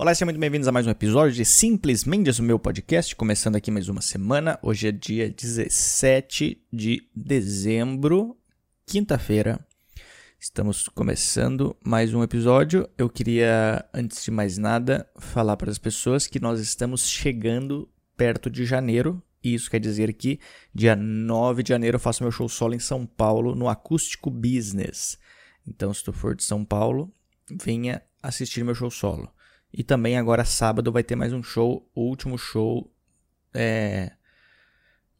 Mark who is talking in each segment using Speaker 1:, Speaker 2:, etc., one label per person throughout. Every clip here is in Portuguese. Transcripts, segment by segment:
Speaker 1: Olá, sejam muito bem-vindos a mais um episódio de Simplesmente o meu podcast, começando aqui mais uma semana. Hoje é dia 17 de dezembro, quinta-feira. Estamos começando mais um episódio. Eu queria, antes de mais nada, falar para as pessoas que nós estamos chegando perto de janeiro. E isso quer dizer que dia 9 de janeiro eu faço meu show solo em São Paulo, no Acústico Business. Então, se tu for de São Paulo, venha assistir meu show solo. E também agora sábado vai ter mais um show, o último show é,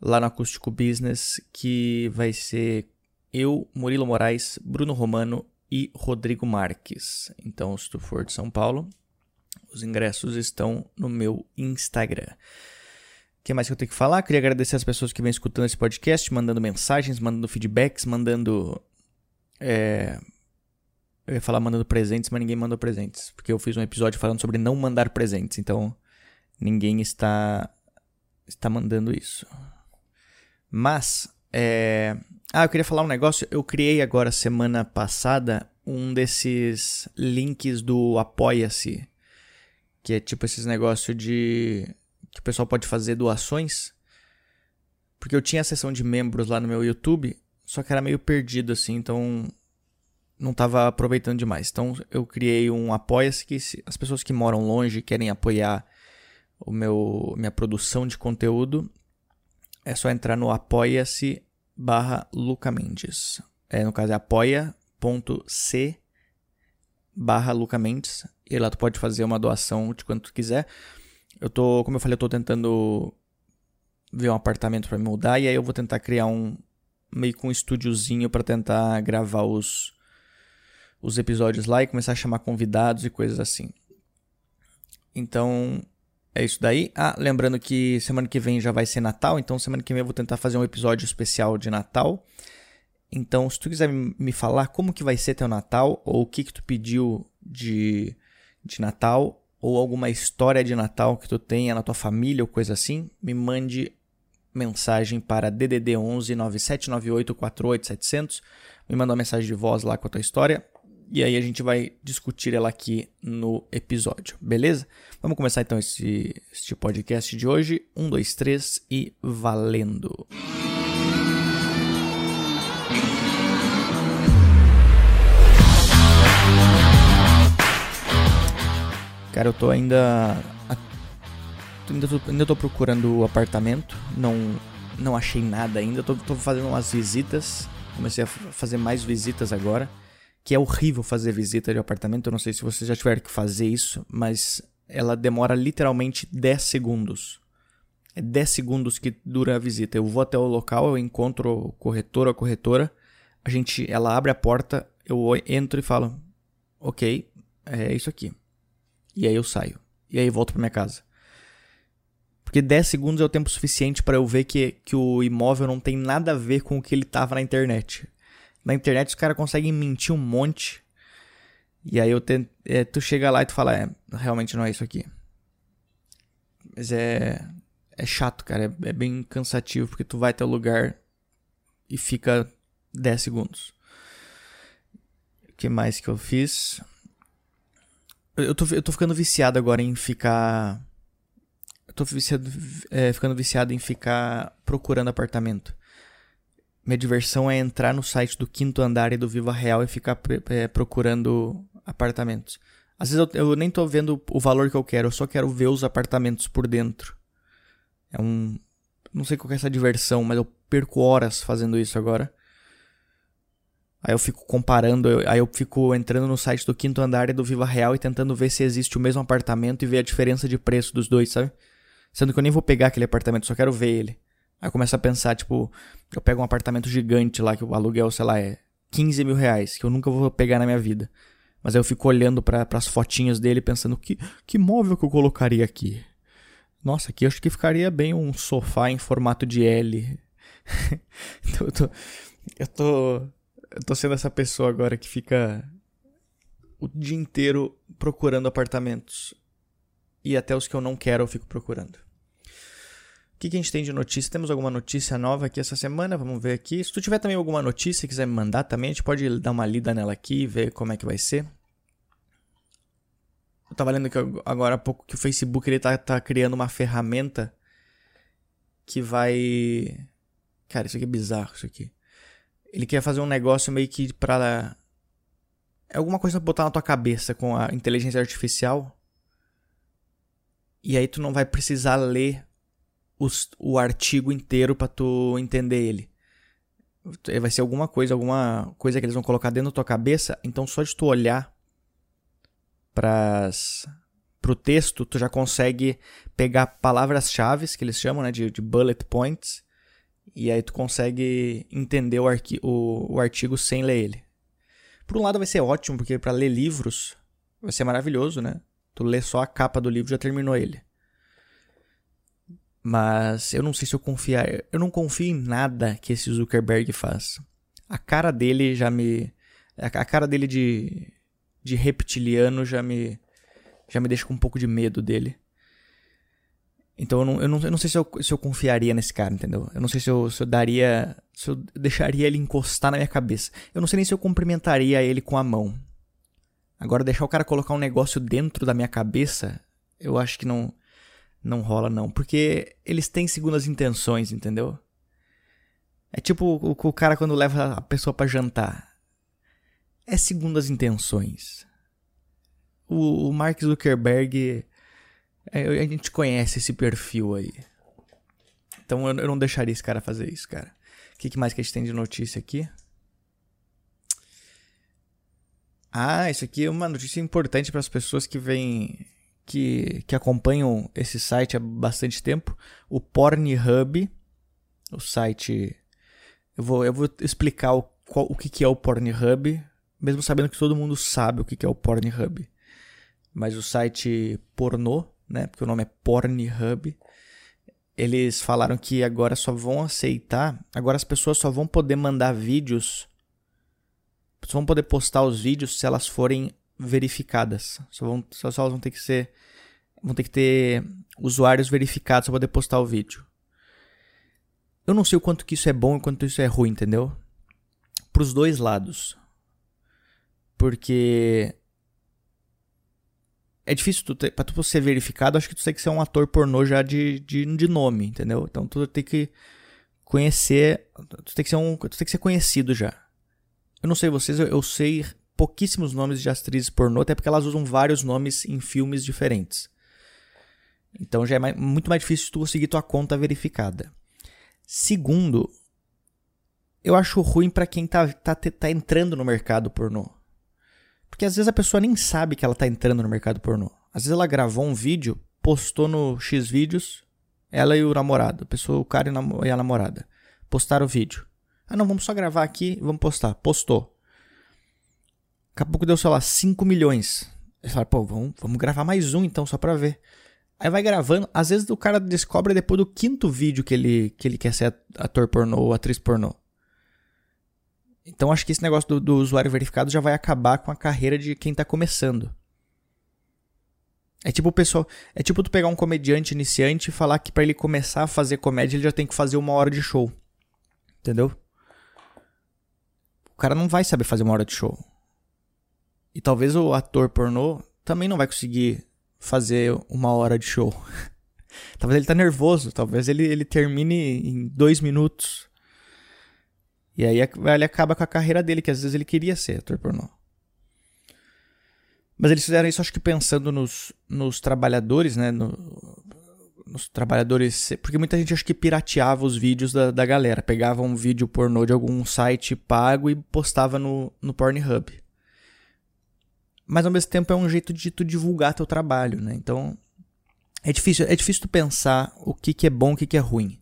Speaker 1: lá no Acústico Business, que vai ser eu, Murilo Moraes, Bruno Romano e Rodrigo Marques. Então, se tu for de São Paulo, os ingressos estão no meu Instagram. O que mais que eu tenho que falar? Queria agradecer as pessoas que vêm escutando esse podcast, mandando mensagens, mandando feedbacks, mandando é, eu ia falar mandando presentes, mas ninguém mandou presentes. Porque eu fiz um episódio falando sobre não mandar presentes. Então, ninguém está, está mandando isso. Mas, é... Ah, eu queria falar um negócio. Eu criei agora, semana passada, um desses links do Apoia-se. Que é tipo esses negócios de... Que o pessoal pode fazer doações. Porque eu tinha a seção de membros lá no meu YouTube, só que era meio perdido assim, então não estava aproveitando demais. Então eu criei um apoia-se que as pessoas que moram longe querem apoiar o meu minha produção de conteúdo, é só entrar no apoia-se barra Luca Mendes. É, no caso é apoia.c barra Luca Mendes. E lá tu pode fazer uma doação de quanto tu quiser. Eu tô, como eu falei, eu tô tentando ver um apartamento para me mudar e aí eu vou tentar criar um meio com um estúdiozinho para tentar gravar os os episódios lá e começar a chamar convidados e coisas assim. Então, é isso daí. Ah, lembrando que semana que vem já vai ser Natal, então semana que vem eu vou tentar fazer um episódio especial de Natal. Então, se tu quiser me falar como que vai ser teu Natal, ou o que que tu pediu de, de Natal, ou alguma história de Natal que tu tenha na tua família ou coisa assim, me mande mensagem para DDD 11 9798 48700. Me manda uma mensagem de voz lá com a tua história e aí a gente vai discutir ela aqui no episódio, beleza? Vamos começar então esse, este podcast de hoje. Um, dois, três e valendo! Cara, eu tô ainda. Ainda tô, ainda tô procurando o apartamento. Não, não achei nada ainda. Tô, tô fazendo umas visitas. Comecei a fazer mais visitas agora que é horrível fazer visita de apartamento. Eu não sei se vocês já tiveram que fazer isso, mas ela demora literalmente 10 segundos. É 10 segundos que dura a visita. Eu vou até o local, eu encontro o corretor ou a corretora, a gente, ela abre a porta, eu entro e falo: "OK, é isso aqui". E aí eu saio. E aí volto para minha casa. Porque 10 segundos é o tempo suficiente para eu ver que, que o imóvel não tem nada a ver com o que ele tava na internet. Na internet os caras conseguem mentir um monte. E aí eu tento, é, tu chega lá e tu fala, é, realmente não é isso aqui. Mas é. É chato, cara. É, é bem cansativo, porque tu vai até o lugar e fica 10 segundos. O que mais que eu fiz? Eu tô, eu tô ficando viciado agora em ficar. Eu tô viciado, é, ficando viciado em ficar procurando apartamento. Minha diversão é entrar no site do quinto andar e do Viva Real e ficar é, procurando apartamentos. Às vezes eu, eu, nem tô vendo o valor que eu quero, eu só quero ver os apartamentos por dentro. É um. Não sei qual é essa diversão, mas eu perco horas fazendo isso agora. Aí eu fico comparando, aí eu fico entrando no site do quinto andar e do Viva Real e tentando ver se existe o mesmo apartamento e ver a diferença de preço dos dois, sabe? Sendo que eu nem vou pegar aquele apartamento, só quero ver ele. Aí começa a pensar, tipo, eu pego um apartamento gigante lá, que o aluguel, sei lá, é 15 mil reais, que eu nunca vou pegar na minha vida. Mas aí eu fico olhando para as fotinhas dele pensando, que, que móvel que eu colocaria aqui? Nossa, aqui acho que ficaria bem um sofá em formato de L. então eu tô, eu tô. Eu tô sendo essa pessoa agora que fica o dia inteiro procurando apartamentos. E até os que eu não quero eu fico procurando. O que, que, a gente tem de notícia? Temos alguma notícia nova aqui essa semana? Vamos ver aqui. Se tu tiver também alguma notícia e quiser me mandar também, a gente pode dar uma lida nela aqui e ver como é que vai ser. Eu tava lendo que agora há pouco que o Facebook ele tá, tá criando uma ferramenta que vai. Cara, isso aqui é bizarro, isso aqui. Ele quer fazer um negócio meio que pra. É alguma coisa pra botar na tua cabeça com a inteligência artificial. E aí tu não vai precisar ler os, o artigo inteiro para tu entender ele. Vai ser alguma coisa, alguma coisa que eles vão colocar dentro da tua cabeça. Então só de tu olhar pras, pro texto, tu já consegue pegar palavras-chave, que eles chamam né, de, de, bullet points, e aí tu consegue entender o, arqui o, o artigo sem ler ele. Por um lado vai ser ótimo, porque para ler livros vai ser maravilhoso, né? Tu lê só a capa do livro e já terminou ele. Mas eu não sei se eu confiar. Eu não confio em nada que esse Zuckerberg faz. A cara dele já me. A cara dele de, de reptiliano já me. Já me deixa com um pouco de medo dele. Então eu não, eu não, eu não sei se eu, se eu confiaria nesse cara, entendeu? Eu não sei se eu, se eu daria. Se eu deixaria ele encostar na minha cabeça. Eu não sei nem se eu cumprimentaria ele com a mão. Agora, deixar o cara colocar um negócio dentro da minha cabeça, eu acho que não não rola não, porque eles têm segundas intenções, entendeu? É tipo o, o cara quando leva a pessoa para jantar. É segundas intenções. O, o Mark Zuckerberg, é, a gente conhece esse perfil aí. Então eu, eu não deixaria esse cara fazer isso, cara. O que, que mais que a gente tem de notícia aqui? Ah, isso aqui é uma notícia importante para as pessoas que vêm que, que acompanham esse site há bastante tempo, o Pornhub, o site. Eu vou, eu vou explicar o, qual, o que, que é o Pornhub, mesmo sabendo que todo mundo sabe o que, que é o Pornhub. Mas o site pornô, né, porque o nome é Pornhub, eles falaram que agora só vão aceitar, agora as pessoas só vão poder mandar vídeos, só vão poder postar os vídeos se elas forem verificadas. Só, vão, só, só elas vão ter que ser. Vão ter que ter usuários verificados para poder postar o vídeo. Eu não sei o quanto que isso é bom e quanto isso é ruim, entendeu? Para os dois lados. Porque é difícil tu ter, pra tu ser verificado, acho que tu tem que ser um ator pornô já de, de, de nome, entendeu? Então tu tem que conhecer, tu tem que ser um, tu tem que ser conhecido já. Eu não sei vocês, eu, eu sei pouquíssimos nomes de atrizes pornô, até porque elas usam vários nomes em filmes diferentes. Então já é mais, muito mais difícil tu conseguir tua conta verificada. Segundo, eu acho ruim para quem tá, tá, tá entrando no mercado pornô. Porque às vezes a pessoa nem sabe que ela tá entrando no mercado pornô. Às vezes ela gravou um vídeo, postou no X vídeos, ela e o namorado, a pessoa, o cara e a namorada, postaram o vídeo. Ah, não, vamos só gravar aqui, vamos postar. Postou. Daqui a pouco deu, sei lá, 5 milhões. Ele fala, pô, vamos, vamos gravar mais um então, só pra ver. Aí vai gravando, às vezes o cara descobre depois do quinto vídeo que ele, que ele quer ser ator pornô ou atriz pornô. Então acho que esse negócio do, do usuário verificado já vai acabar com a carreira de quem tá começando. É tipo o pessoal, é tipo tu pegar um comediante iniciante e falar que para ele começar a fazer comédia ele já tem que fazer uma hora de show. Entendeu? O cara não vai saber fazer uma hora de show. E talvez o ator pornô também não vai conseguir fazer uma hora de show. talvez ele tá nervoso, talvez ele, ele termine em dois minutos. E aí ele acaba com a carreira dele, que às vezes ele queria ser ator pornô. Mas eles fizeram isso, acho que pensando nos, nos trabalhadores, né? No, nos trabalhadores. Porque muita gente acho que pirateava os vídeos da, da galera. Pegava um vídeo pornô de algum site pago e postava no, no Pornhub mas ao mesmo tempo é um jeito de tu divulgar teu trabalho, né? Então é difícil, é difícil tu pensar o que, que é bom o que, que é ruim.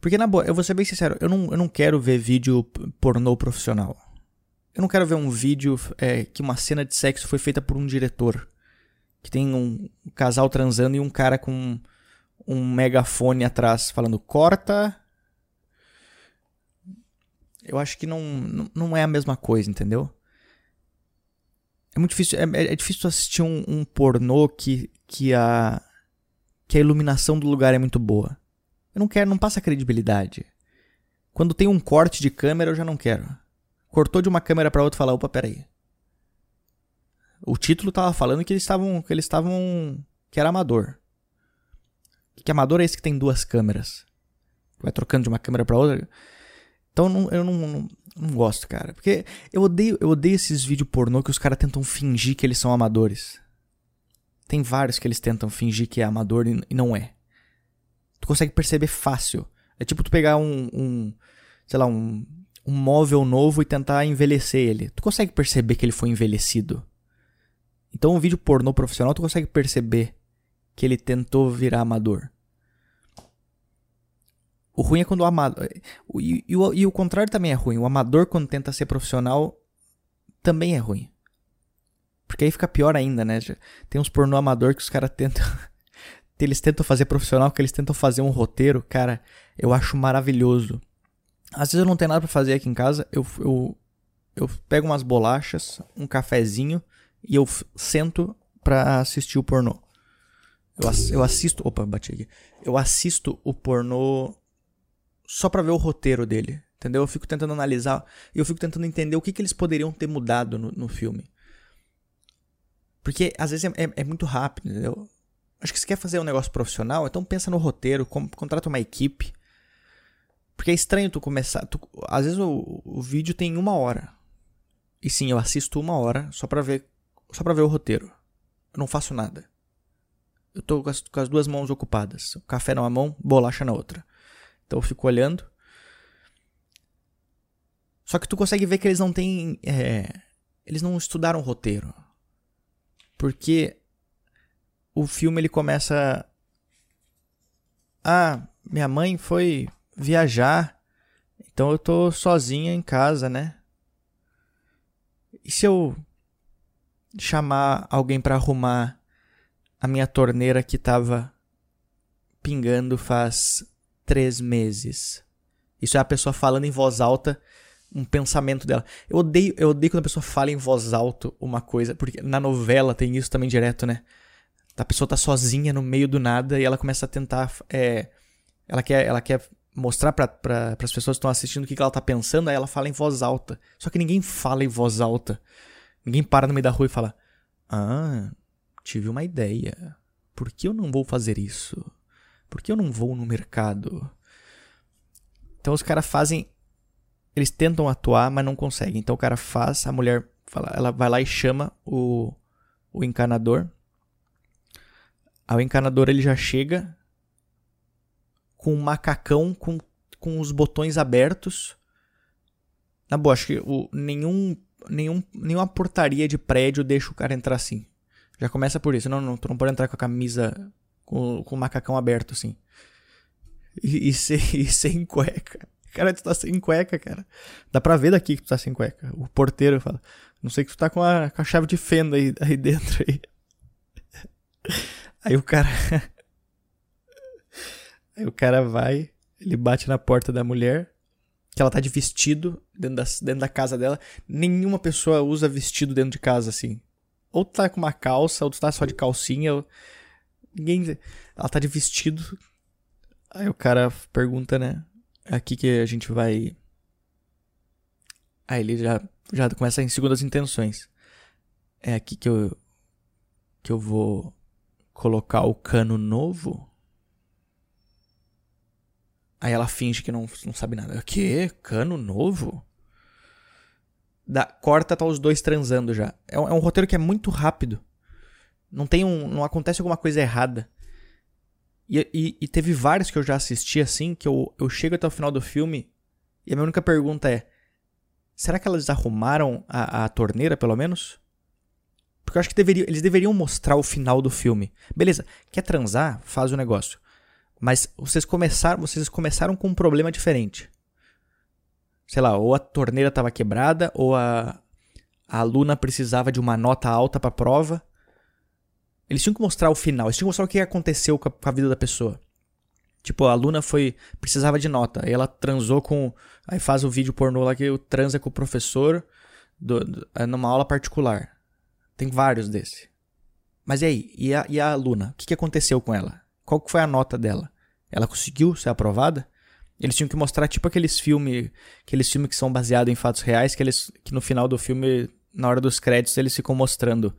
Speaker 1: Porque, na boa, eu vou ser bem sincero, eu não, eu não quero ver vídeo pornô profissional. Eu não quero ver um vídeo é, que uma cena de sexo foi feita por um diretor. Que tem um casal transando e um cara com um megafone atrás falando corta. Eu acho que não, não é a mesma coisa, entendeu? É muito difícil. É, é, difícil assistir um, um, pornô que, que, a, que a iluminação do lugar é muito boa. Eu não quero, não passa credibilidade. Quando tem um corte de câmera, eu já não quero. Cortou de uma câmera para outra e fala, opa, peraí. O título tava falando que eles estavam. que eles estavam. que era amador. Que amador é esse que tem duas câmeras? Vai trocando de uma câmera para outra. Então não, eu não, não, não, gosto, cara. Porque eu odeio, eu odeio esses vídeos pornô que os caras tentam fingir que eles são amadores. Tem vários que eles tentam fingir que é amador e, e não é. Tu consegue perceber fácil. É tipo tu pegar um, um sei lá, um, um móvel novo e tentar envelhecer ele. Tu consegue perceber que ele foi envelhecido. Então um vídeo pornô profissional tu consegue perceber que ele tentou virar amador. O ruim é quando o amador. E, e, e, e o contrário também é ruim. O amador, quando tenta ser profissional, também é ruim. Porque aí fica pior ainda, né? Tem uns pornô amador que os caras tentam. eles tentam fazer profissional, que eles tentam fazer um roteiro. Cara, eu acho maravilhoso. Às vezes eu não tenho nada para fazer aqui em casa. Eu, eu, eu pego umas bolachas, um cafezinho e eu sento pra assistir o pornô. Eu, eu assisto. Opa, bati aqui. Eu assisto o pornô só pra ver o roteiro dele. Entendeu? Eu fico tentando analisar. E eu fico tentando entender o que, que eles poderiam ter mudado no, no filme. Porque às vezes é, é, é, muito rápido, entendeu? Acho que se quer fazer um negócio profissional, então pensa no roteiro, com, contrata uma equipe. Porque é estranho tu começar. Tu, às vezes o, o vídeo tem uma hora. E sim, eu assisto uma hora só pra ver. Só pra ver o roteiro. Eu não faço nada. Eu tô com as, com as duas mãos ocupadas. Café numa mão, bolacha na outra. Então eu fico olhando. Só que tu consegue ver que eles não têm. É, eles não estudaram roteiro. Porque o filme ele começa. Ah, minha mãe foi viajar. Então eu tô sozinha em casa, né? E se eu chamar alguém para arrumar a minha torneira que tava pingando faz três meses. Isso é a pessoa falando em voz alta um pensamento dela. Eu odeio, eu odeio quando a pessoa fala em voz alta uma coisa, porque na novela tem isso também direto, né? A pessoa tá sozinha no meio do nada e ela começa a tentar. É, ela, quer, ela quer mostrar para pra, as pessoas que estão assistindo o que, que ela tá pensando, aí ela fala em voz alta. Só que ninguém fala em voz alta. Ninguém para no meio da rua e fala: Ah, tive uma ideia. Por que eu não vou fazer isso? Por que eu não vou no mercado? Então os caras fazem. Eles tentam atuar, mas não conseguem. Então o cara faz, a mulher fala, ela vai lá e chama o, o encanador. O encanador ele já chega com um macacão com, com os botões abertos. Na boa, acho que o, nenhum, nenhum, nenhuma portaria de prédio deixa o cara entrar assim. Já começa por isso. Não, não, tu não pode entrar com a camisa com, com o macacão aberto, assim. E, e, sem, e sem cueca. Cara, tu tá sem cueca, cara. Dá pra ver daqui que tu tá sem cueca. O porteiro fala. Não sei que tu tá com a, com a chave de fenda aí, aí dentro aí. Aí o cara. Aí o cara vai, ele bate na porta da mulher, que ela tá de vestido dentro da, dentro da casa dela. Nenhuma pessoa usa vestido dentro de casa assim. Ou tu tá com uma calça, ou tu tá só de calcinha. Ou... Ninguém. Ela tá de vestido. Aí o cara pergunta, né? É aqui que a gente vai. Aí ele já, já começa em segundas intenções. É aqui que eu. Que eu vou colocar o cano novo. Aí ela finge que não, não sabe nada. O quê? Cano novo? Da, corta, tá os dois transando já. É é um roteiro que é muito rápido. Não tem um. Não acontece alguma coisa errada. E, e, e, teve vários que eu já assisti assim, que eu, eu chego até o final do filme e a minha única pergunta é: será que elas arrumaram a, a torneira, pelo menos? Porque eu acho que deveria, eles deveriam mostrar o final do filme. Beleza, quer transar? Faz o negócio. Mas vocês começaram, vocês começaram com um problema diferente. Sei lá, ou a torneira estava quebrada, ou a, a aluna precisava de uma nota alta para prova. Eles tinham que mostrar o final, eles tinham que mostrar o que aconteceu com a, com a vida da pessoa. Tipo, a aluna foi. precisava de nota. Aí ela transou com. Aí faz o vídeo pornô lá que transa com o professor do, do, é numa aula particular. Tem vários desse. Mas e aí? E a, e a aluna? O que, que aconteceu com ela? Qual foi a nota dela? Ela conseguiu ser aprovada? Eles tinham que mostrar tipo aqueles filmes, aqueles filmes que são baseados em fatos reais, que eles que no final do filme na hora dos créditos eles ficam mostrando.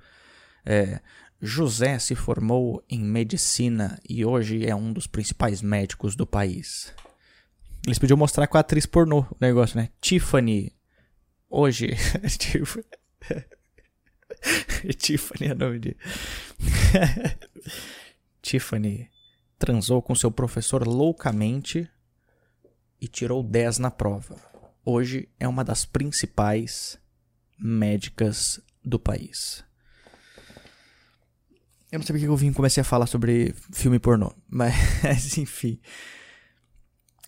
Speaker 1: É, José se formou em medicina e hoje é um dos principais médicos do país. Eles podiam mostrar com a atriz pornô o negócio, né? Tiffany. Hoje. Tiffany é nome de. Tiffany transou com seu professor loucamente e tirou 10 na prova. Hoje é uma das principais médicas do país. Eu não sabia que eu vim comecei a falar sobre filme pornô, mas enfim.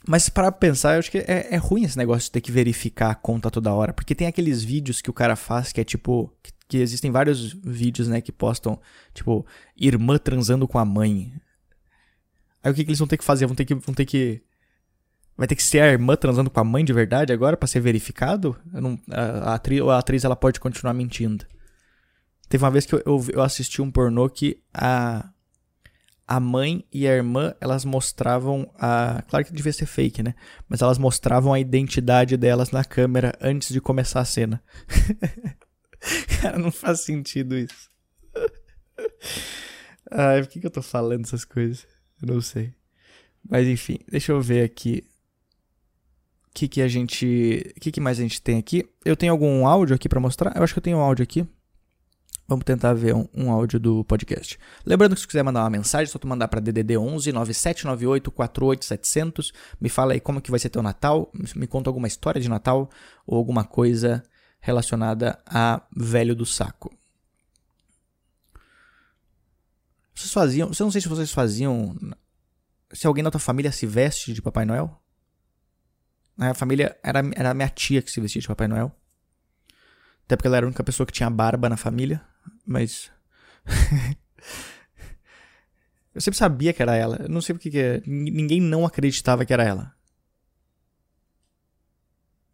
Speaker 1: Mas para pensar, eu acho que é, é, ruim esse negócio de ter que verificar a conta toda hora, porque tem aqueles vídeos que o cara faz que é tipo que, que existem vários vídeos, né, que postam tipo irmã transando com a mãe. Aí o que, que eles vão ter que fazer? Vão ter que vão ter que vai ter que ser a irmã transando com a mãe de verdade agora para ser verificado? Não, a, a, atriz, a atriz ela pode continuar mentindo. Teve uma vez que eu, eu, eu assisti um pornô que a, a mãe e a irmã, elas mostravam a. Claro que devia ser fake, né? Mas elas mostravam a identidade delas na câmera antes de começar a cena. Cara, não faz sentido isso. Ai, por que, que eu tô falando essas coisas? Eu não sei. Mas enfim, deixa eu ver aqui. O que, que a gente. O que, que mais a gente tem aqui? Eu tenho algum áudio aqui para mostrar? Eu acho que eu tenho um áudio aqui. Vamos tentar ver um, um, áudio do podcast. Lembrando que se quiser mandar uma mensagem, é só tu mandar para DDD 11 9798 48700. Me fala aí como que vai ser teu Natal, me conta alguma história de Natal ou alguma coisa relacionada a velho do saco. Vocês faziam, eu não sei se vocês faziam se alguém da tua família se veste de Papai Noel. Na família era era a minha tia que se vestia de Papai Noel. Até porque ela era a única pessoa que tinha barba na família mas. eu sempre sabia que era ela. Eu não sei porque que é. ninguém não acreditava que era ela.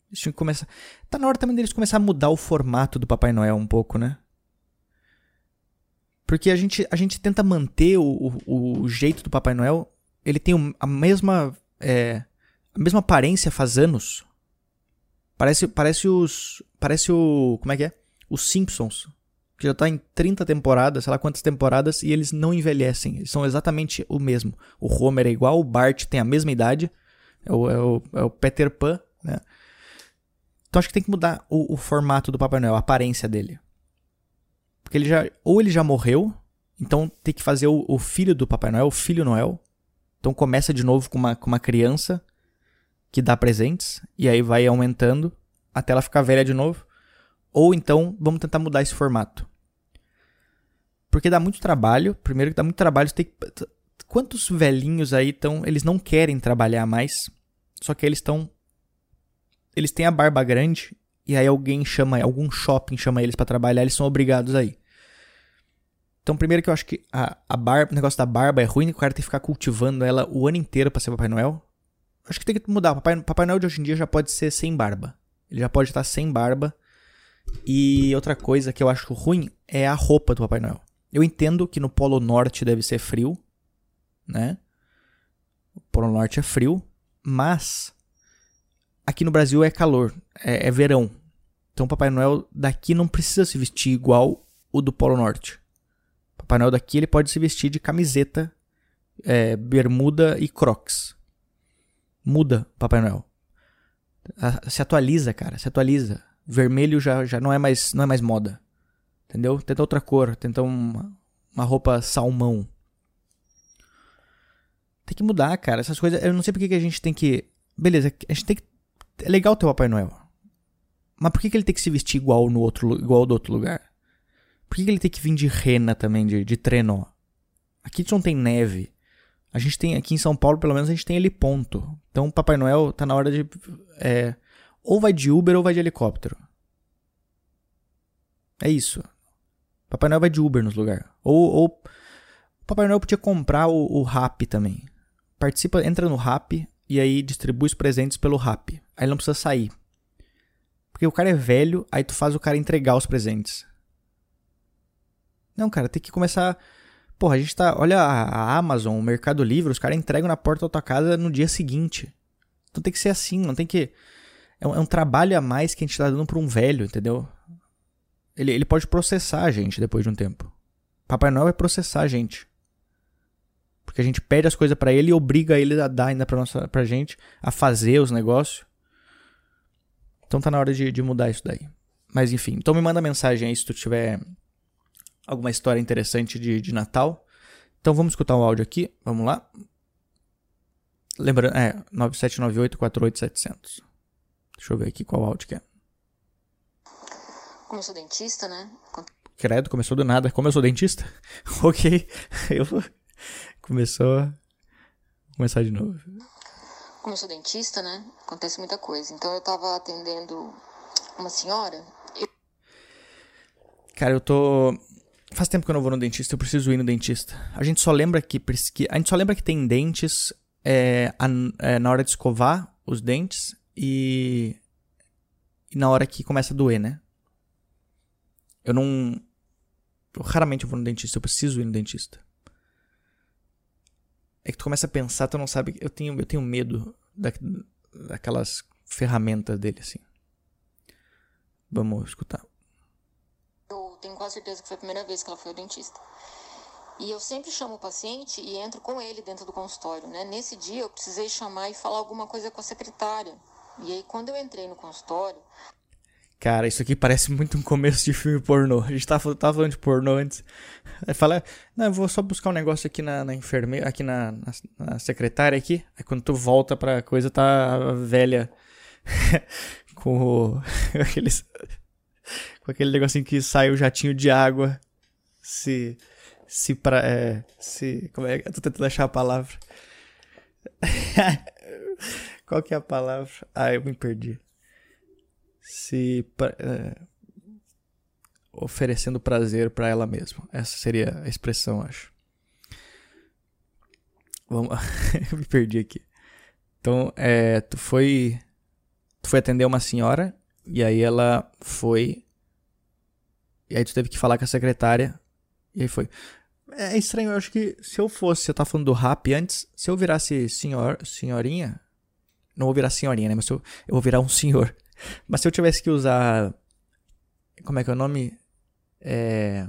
Speaker 1: Eles tinham que começar. Tá na hora também deles começar a mudar o formato do Papai Noel um pouco, né? Porque a gente, a gente tenta manter o, o, o jeito do Papai Noel. Ele tem a mesma. É, a mesma aparência faz anos. Parece, parece os. Parece o. Como é que é? Os Simpsons que já tá em 30 temporadas, sei lá quantas temporadas, e eles não envelhecem. Eles são exatamente o mesmo. O Homer é igual, o Bart tem a mesma idade, é o, é o, é o Peter Pan, né? Então acho que tem que mudar o, o, formato do Papai Noel, a aparência dele. Porque ele já. Ou ele já morreu, então tem que fazer o, o filho do Papai Noel, o filho Noel. Então começa de novo com uma, com uma criança que dá presentes, e aí vai aumentando até ela ficar velha de novo. Ou então, vamos tentar mudar esse formato. Porque dá muito trabalho. Primeiro que dá muito trabalho. Tem Quantos velhinhos aí estão. Eles não querem trabalhar mais. Só que eles estão. Eles têm a barba grande. E aí alguém chama. Algum shopping chama eles para trabalhar. Eles são obrigados aí. Então, primeiro que eu acho que a, a barba, o negócio da barba é ruim. O cara tem que ficar cultivando ela o ano inteiro para ser Papai Noel. Acho que tem que mudar. Papai, Papai Noel de hoje em dia já pode ser sem barba. Ele já pode estar sem barba e outra coisa que eu acho ruim é a roupa do Papai Noel. Eu entendo que no Polo Norte deve ser frio, né? O Polo Norte é frio, mas aqui no Brasil é calor, é, é verão. Então o Papai Noel daqui não precisa se vestir igual o do Polo Norte. O Papai Noel daqui ele pode se vestir de camiseta, é, bermuda e crocs. Muda Papai Noel. Se atualiza, cara, se atualiza vermelho já, já não é mais não é mais moda. Entendeu? Tenta outra cor, tenta uma, uma roupa salmão. Tem que mudar, cara. Essas coisas. Eu não sei porque que a gente tem que. Beleza, a gente tem que. É legal ter o Papai Noel. Mas por que, que ele tem que se vestir igual no outro igual do outro lugar? Por que, que ele tem que vir de rena também, de, de trenó? Aqui não tem neve. A gente tem aqui em São Paulo, pelo menos, a gente tem ele ponto. Então Papai Noel tá na hora de. É, ou vai de Uber ou vai de helicóptero. É isso. Papai Noel vai de Uber nos lugares. Ou, ou Papai Noel podia comprar o, o Rap também. Participa, entra no Rap e aí distribui os presentes pelo Rap. Aí não precisa sair. Porque o cara é velho, aí tu faz o cara entregar os presentes. Não, cara, tem que começar. Porra, a gente tá. Olha a Amazon, o Mercado Livre, os caras entregam na porta da tua casa no dia seguinte. Então tem que ser assim, não tem que. É um, é um trabalho a mais que a gente tá dando pra um velho, entendeu? Ele, ele pode processar a gente depois de um tempo. Papai Noel vai processar a gente. Porque a gente pede as coisas para ele e obriga ele a dar ainda pra, nossa, pra gente, a fazer os negócios. Então tá na hora de, de mudar isso daí. Mas enfim, então me manda mensagem aí se tu tiver alguma história interessante de, de Natal. Então vamos escutar o áudio aqui. Vamos lá. Lembrando, é 9798-48700. Deixa eu ver aqui qual áudio que é.
Speaker 2: Como eu sou dentista, né?
Speaker 1: Credo, começou do nada. Como eu sou dentista? ok. Eu vou. Começou. Vou começar de novo.
Speaker 2: Como eu sou dentista, né? Acontece muita coisa. Então eu tava atendendo uma senhora. Eu...
Speaker 1: Cara, eu tô. Faz tempo que eu não vou no dentista, eu preciso ir no dentista. A gente só lembra que. A gente só lembra que tem dentes é, é, na hora de escovar os dentes e, e na hora que começa a doer, né? Eu não. Eu raramente vou no dentista, eu preciso ir no dentista. É que tu começa a pensar, tu não sabe. Eu tenho, eu tenho medo da, daquelas ferramentas dele, assim. Vamos escutar.
Speaker 2: Eu tenho quase certeza que foi a primeira vez que ela foi ao dentista. E eu sempre chamo o paciente e entro com ele dentro do consultório, né? Nesse dia eu precisei chamar e falar alguma coisa com a secretária. E aí quando eu entrei no consultório,
Speaker 1: Cara, isso aqui parece muito um começo de filme pornô. A gente tava, tava falando de pornô antes. Aí fala, não, eu vou só buscar um negócio aqui na, na enfermeira, aqui na, na, na, secretária aqui. Aí quando tu volta pra coisa, tá velha com o, aqueles, com aquele negocinho que sai o jatinho de água. Se, se pra, é, se, como é, eu tô tentando achar a palavra. Qual que é a palavra? Ah, eu me perdi se é, oferecendo prazer para ela mesma. Essa seria a expressão, acho. Vamos, eu me perdi aqui. Então, é, tu foi tu foi atender uma senhora e aí ela foi e aí tu teve que falar com a secretária e aí foi. É estranho, eu acho que se eu fosse, eu tava falando do rap antes, se eu virasse senhor, senhorinha, não vou virar senhorinha, né, mas eu, eu vou virar um senhor. Mas se eu tivesse que usar. Como é que é o nome? É.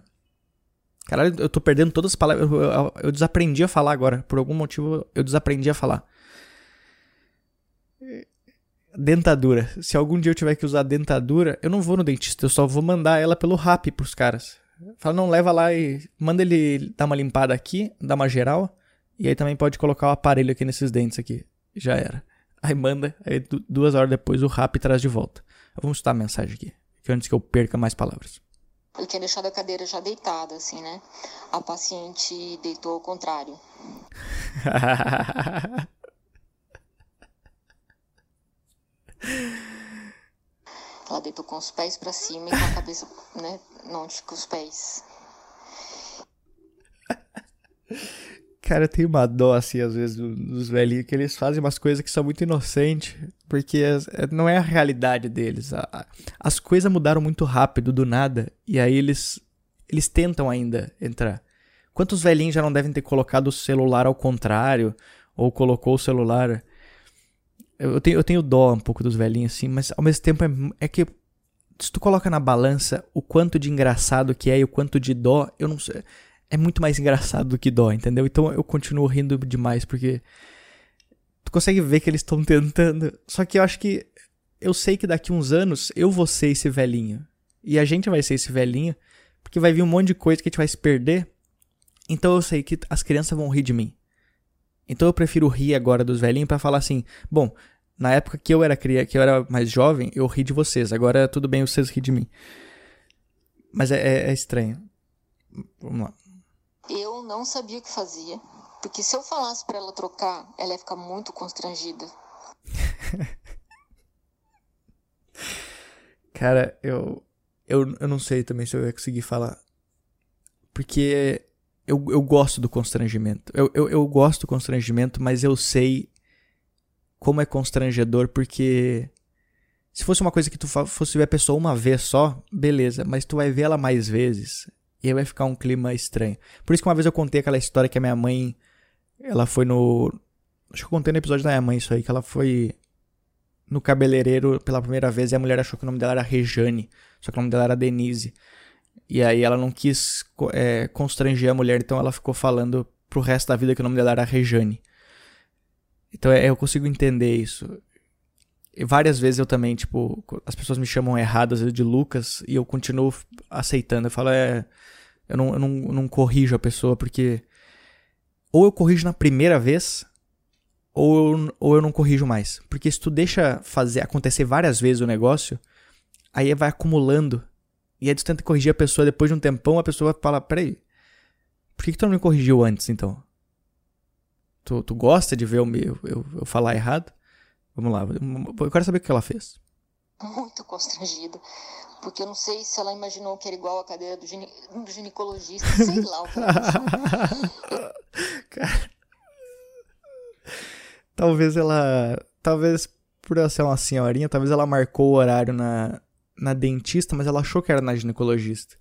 Speaker 1: Caralho, eu tô perdendo todas as palavras. Eu, eu, eu, desaprendi a falar agora. Por algum motivo, eu desaprendi a falar. Dentadura. Se algum dia eu tiver que usar dentadura, eu não vou no dentista. Eu só vou mandar ela pelo rap pros caras. Fala, não, leva lá e manda ele dar uma limpada aqui, dar uma geral. E aí também pode colocar o aparelho aqui nesses dentes aqui. Já era. Aí manda, aí duas horas depois o rap traz de volta. Vamos escutar a mensagem aqui, que antes que eu perca mais palavras.
Speaker 2: Eu tinha deixado a cadeira já deitada, assim, né? A paciente deitou ao contrário. Ela deitou com os pés para cima e com a cabeça, né? Não onde fica os pés.
Speaker 1: Cara, eu tenho uma dó, assim, às vezes, dos velhinhos, que eles fazem umas coisas que são muito inocentes, porque é, não é a realidade deles. As coisas mudaram muito rápido, do nada, e aí eles, eles tentam ainda entrar. Quantos velhinhos já não devem ter colocado o celular ao contrário, ou colocou o celular... Eu tenho, eu tenho dó um pouco dos velhinhos, assim, mas ao mesmo tempo é, é que se tu coloca na balança o quanto de engraçado que é e o quanto de dó, eu não sei é muito mais engraçado do que dó, entendeu? Então eu continuo rindo demais porque tu consegue ver que eles estão tentando. Só que eu acho que eu sei que daqui uns anos eu vou ser esse velhinho e a gente vai ser esse velhinho porque vai vir um monte de coisa que a gente vai se perder. Então eu sei que as crianças vão rir de mim. Então eu prefiro rir agora dos velhinhos para falar assim: bom, na época que eu era criança, que eu era mais jovem, eu ri de vocês. Agora tudo bem, vocês ri de mim. Mas é, é, é estranho. Vamos lá.
Speaker 2: Eu não sabia o que fazia, porque se eu falasse para ela trocar, ela ia ficar muito constrangida.
Speaker 1: Cara, eu, eu eu não sei também se eu ia conseguir falar. Porque eu, eu gosto do constrangimento. Eu, eu, eu gosto do constrangimento, mas eu sei como é constrangedor, porque se fosse uma coisa que tu fosse ver a pessoa uma vez só, beleza, mas tu vai ver ela mais vezes. E aí vai ficar um clima estranho. Por isso que uma vez eu contei aquela história que a minha mãe. Ela foi no. Acho que eu contei no episódio da minha mãe isso aí, que ela foi no cabeleireiro pela primeira vez e a mulher achou que o nome dela era Rejane. Só que o nome dela era Denise. E aí ela não quis é, constranger a mulher, então ela ficou falando pro resto da vida que o nome dela era Rejane. Então é, eu consigo entender isso. E várias vezes eu também, tipo, as pessoas me chamam errado, às vezes, de Lucas, e eu continuo aceitando. Eu falo, é. Eu não, eu não, não corrijo a pessoa, porque. Ou eu corrijo na primeira vez, ou eu, ou eu não corrijo mais. Porque se tu deixa fazer acontecer várias vezes o negócio, aí vai acumulando. E aí tu tenta corrigir a pessoa depois de um tempão, a pessoa vai falar, peraí, por que, que tu não me corrigiu antes então? Tu, tu gosta de ver eu, eu, eu, eu falar errado? Vamos lá, eu quero saber o que ela fez.
Speaker 2: Muito constrangida, porque eu não sei se ela imaginou que era igual a cadeira do, gine, do ginecologista, sei lá o que ela
Speaker 1: Cara, talvez ela, talvez por ela ser uma senhorinha, talvez ela marcou o horário na, na dentista, mas ela achou que era na ginecologista.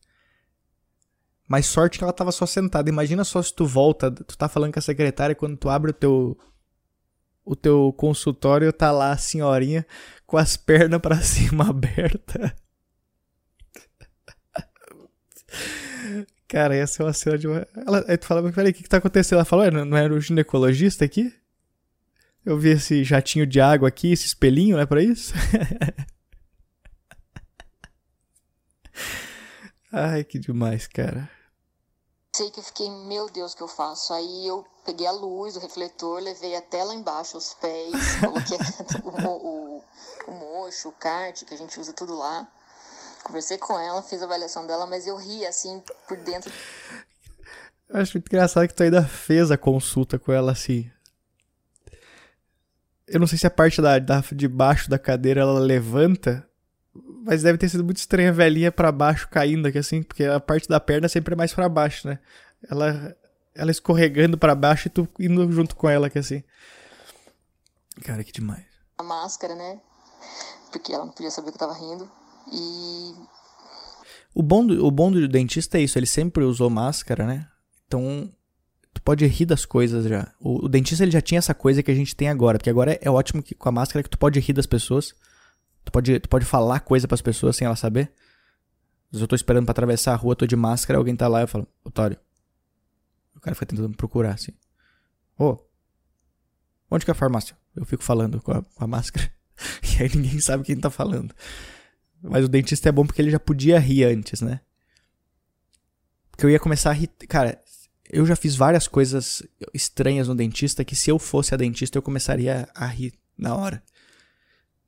Speaker 1: Mas sorte que ela tava só sentada. Imagina só se tu volta, tu tá falando com a secretária quando tu abre o teu o teu consultório tá lá a senhorinha com as pernas para cima aberta. Cara, essa é uma cena de uma... Ela, aí tu fala, peraí, o que que tá acontecendo? Ela falou, não, não era o ginecologista aqui? Eu vi esse jatinho de água aqui, esse espelhinho, não é pra isso? Ai, que demais, cara
Speaker 2: sei que eu fiquei, meu Deus, o que eu faço? Aí eu peguei a luz, o refletor, levei até lá embaixo os pés, coloquei o, o, o mocho, o kart, que a gente usa tudo lá. Conversei com ela, fiz a avaliação dela, mas eu ri assim por dentro.
Speaker 1: Eu acho muito engraçado que tu ainda fez a consulta com ela assim. Eu não sei se a parte da, da, de baixo da cadeira ela levanta mas deve ter sido muito estranha a velhinha para baixo caindo aqui assim, porque a parte da perna sempre é mais para baixo, né? Ela ela escorregando para baixo e tu indo junto com ela aqui assim. Cara, que demais.
Speaker 2: A máscara, né? Porque ela não podia saber que eu tava rindo. E
Speaker 1: o bom do, o bom do dentista é isso, ele sempre usou máscara, né? Então, tu pode rir das coisas já. O, o, dentista ele já tinha essa coisa que a gente tem agora, porque agora é, é ótimo que com a máscara que tu pode rir das pessoas. Tu pode, tu pode falar coisa para as pessoas sem elas saber. Vezes eu tô esperando para atravessar a rua, tô de máscara, alguém tá lá eu falo, Otário. O cara fica tentando procurar, assim. Ô, onde que é a farmácia? Eu fico falando com a, com a máscara. e aí ninguém sabe quem tá falando. Mas o dentista é bom porque ele já podia rir antes, né? Porque eu ia começar a rir. Cara, eu já fiz várias coisas estranhas no dentista que se eu fosse a dentista eu começaria a rir na hora.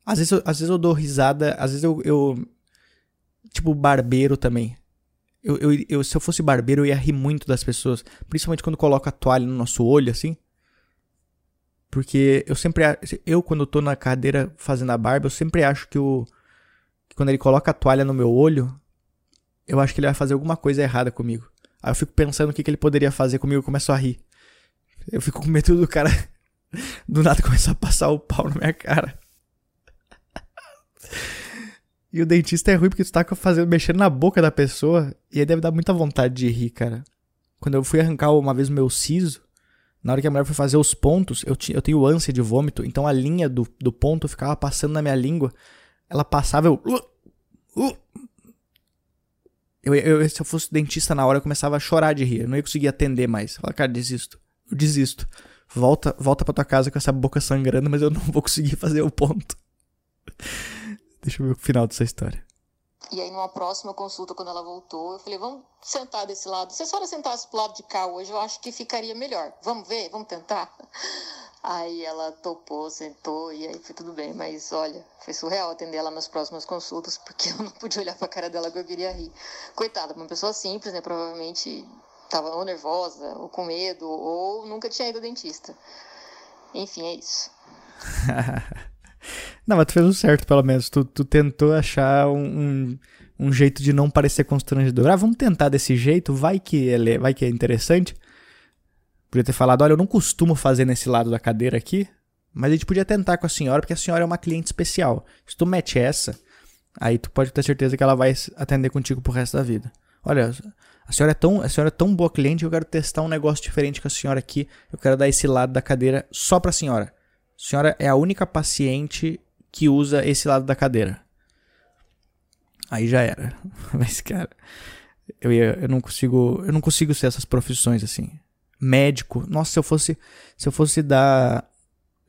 Speaker 1: Às vezes, eu, às vezes eu dou risada, às vezes eu. eu tipo, barbeiro também. Eu, eu, eu, se eu fosse barbeiro, eu ia rir muito das pessoas. Principalmente quando coloca a toalha no nosso olho, assim. Porque eu sempre. Eu, quando tô na cadeira fazendo a barba, eu sempre acho que o. Quando ele coloca a toalha no meu olho, eu acho que ele vai fazer alguma coisa errada comigo. Aí eu fico pensando o que, que ele poderia fazer comigo e começo a rir. Eu fico com medo do cara. Do nada começar a passar o pau na minha cara. E o dentista é ruim porque tu tá fazendo, mexendo na boca da pessoa e aí deve dar muita vontade de rir, cara. Quando eu fui arrancar uma vez o meu siso, na hora que a mulher foi fazer os pontos, eu, eu tenho ânsia de vômito, então a linha do, do ponto ficava passando na minha língua. Ela passava, eu. Uh, uh. Eu, eu, se eu fosse dentista na hora, eu começava a chorar de rir. Eu não ia conseguir atender mais. Falar, cara, desisto. Eu desisto. Volta, volta pra tua casa com essa boca sangrando, mas eu não vou conseguir fazer o ponto. Deixa eu ver o final dessa história.
Speaker 2: E aí, numa próxima consulta, quando ela voltou, eu falei: vamos sentar desse lado. Se a senhora sentasse pro lado de cá hoje, eu acho que ficaria melhor. Vamos ver? Vamos tentar? Aí ela topou, sentou e aí foi tudo bem. Mas olha, foi surreal atender ela nas próximas consultas, porque eu não podia olhar pra cara dela que eu queria rir. Coitada, uma pessoa simples, né? Provavelmente tava ou nervosa, ou com medo, ou nunca tinha ido ao dentista. Enfim, é isso.
Speaker 1: Não, mas tu fez o certo, pelo menos. Tu, tu tentou achar um, um, um, jeito de não parecer constrangedor. Ah, vamos tentar desse jeito, vai que, ele, vai que é interessante. Podia ter falado, olha, eu não costumo fazer nesse lado da cadeira aqui, mas a gente podia tentar com a senhora, porque a senhora é uma cliente especial. Se tu mete essa, aí tu pode ter certeza que ela vai atender contigo pro resto da vida. Olha, a senhora é tão, a senhora é tão boa cliente eu quero testar um negócio diferente com a senhora aqui. Eu quero dar esse lado da cadeira só pra senhora. A senhora é a única paciente que usa esse lado da cadeira. Aí já era. Mas, cara, eu, ia, eu não consigo. Eu não consigo ser essas profissões assim. Médico. Nossa, se eu fosse. Se eu fosse dar.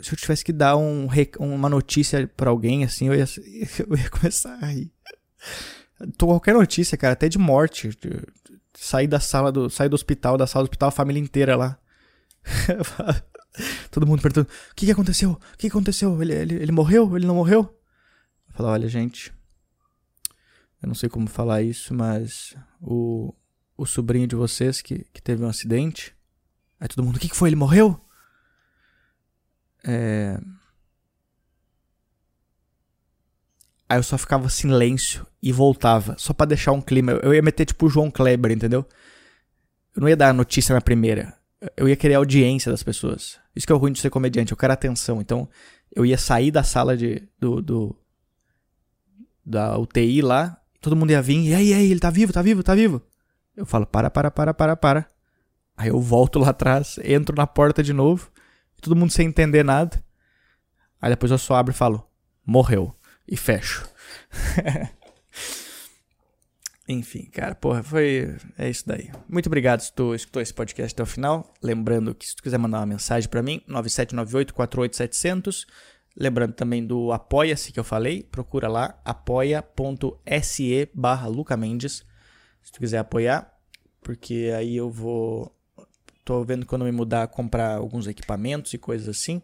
Speaker 1: Se eu tivesse que dar um, uma notícia para alguém, assim, eu ia, eu ia começar a rir. Qualquer notícia, cara, até de morte. Sair da sala do. Sair do hospital, da sala do hospital, a família inteira lá. Todo mundo perguntando: o que, que aconteceu? O que, aconteceu? Ele, ele, ele morreu? Ele não morreu? Eu falo: olha, gente. Eu não sei como falar isso, mas o, o sobrinho de vocês que, que teve um acidente. Aí todo mundo: o que, que foi? Ele morreu? É. Aí eu só ficava silêncio e voltava, só para deixar um clima. Eu ia meter tipo o João Kleber, entendeu? Eu não ia dar a notícia na primeira. Eu ia querer a audiência das pessoas. Isso que é o ruim de ser comediante, eu quero atenção. Então, eu ia sair da sala de do, do da UTI lá, todo mundo ia vir, e aí, e aí, ele tá vivo, tá vivo, tá vivo. Eu falo, para, para, para, para, para. Aí eu volto lá atrás, entro na porta de novo, todo mundo sem entender nada. Aí depois eu só abro e falo, morreu e fecho. Enfim, cara, porra, foi. É isso daí. Muito obrigado se tu escutou esse podcast até o final. Lembrando que se tu quiser mandar uma mensagem para mim, 9798-48700. Lembrando também do Apoia-se que eu falei. Procura lá, apoia.se barra Luca Mendes. Se tu quiser apoiar, porque aí eu vou. Tô vendo quando me mudar, comprar alguns equipamentos e coisas assim.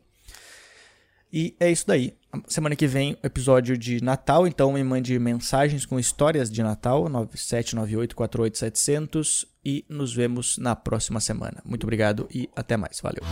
Speaker 1: E é isso daí. Semana que vem, episódio de Natal, então me mande mensagens com histórias de Natal, 9798487700 e nos vemos na próxima semana. Muito obrigado e até mais. Valeu.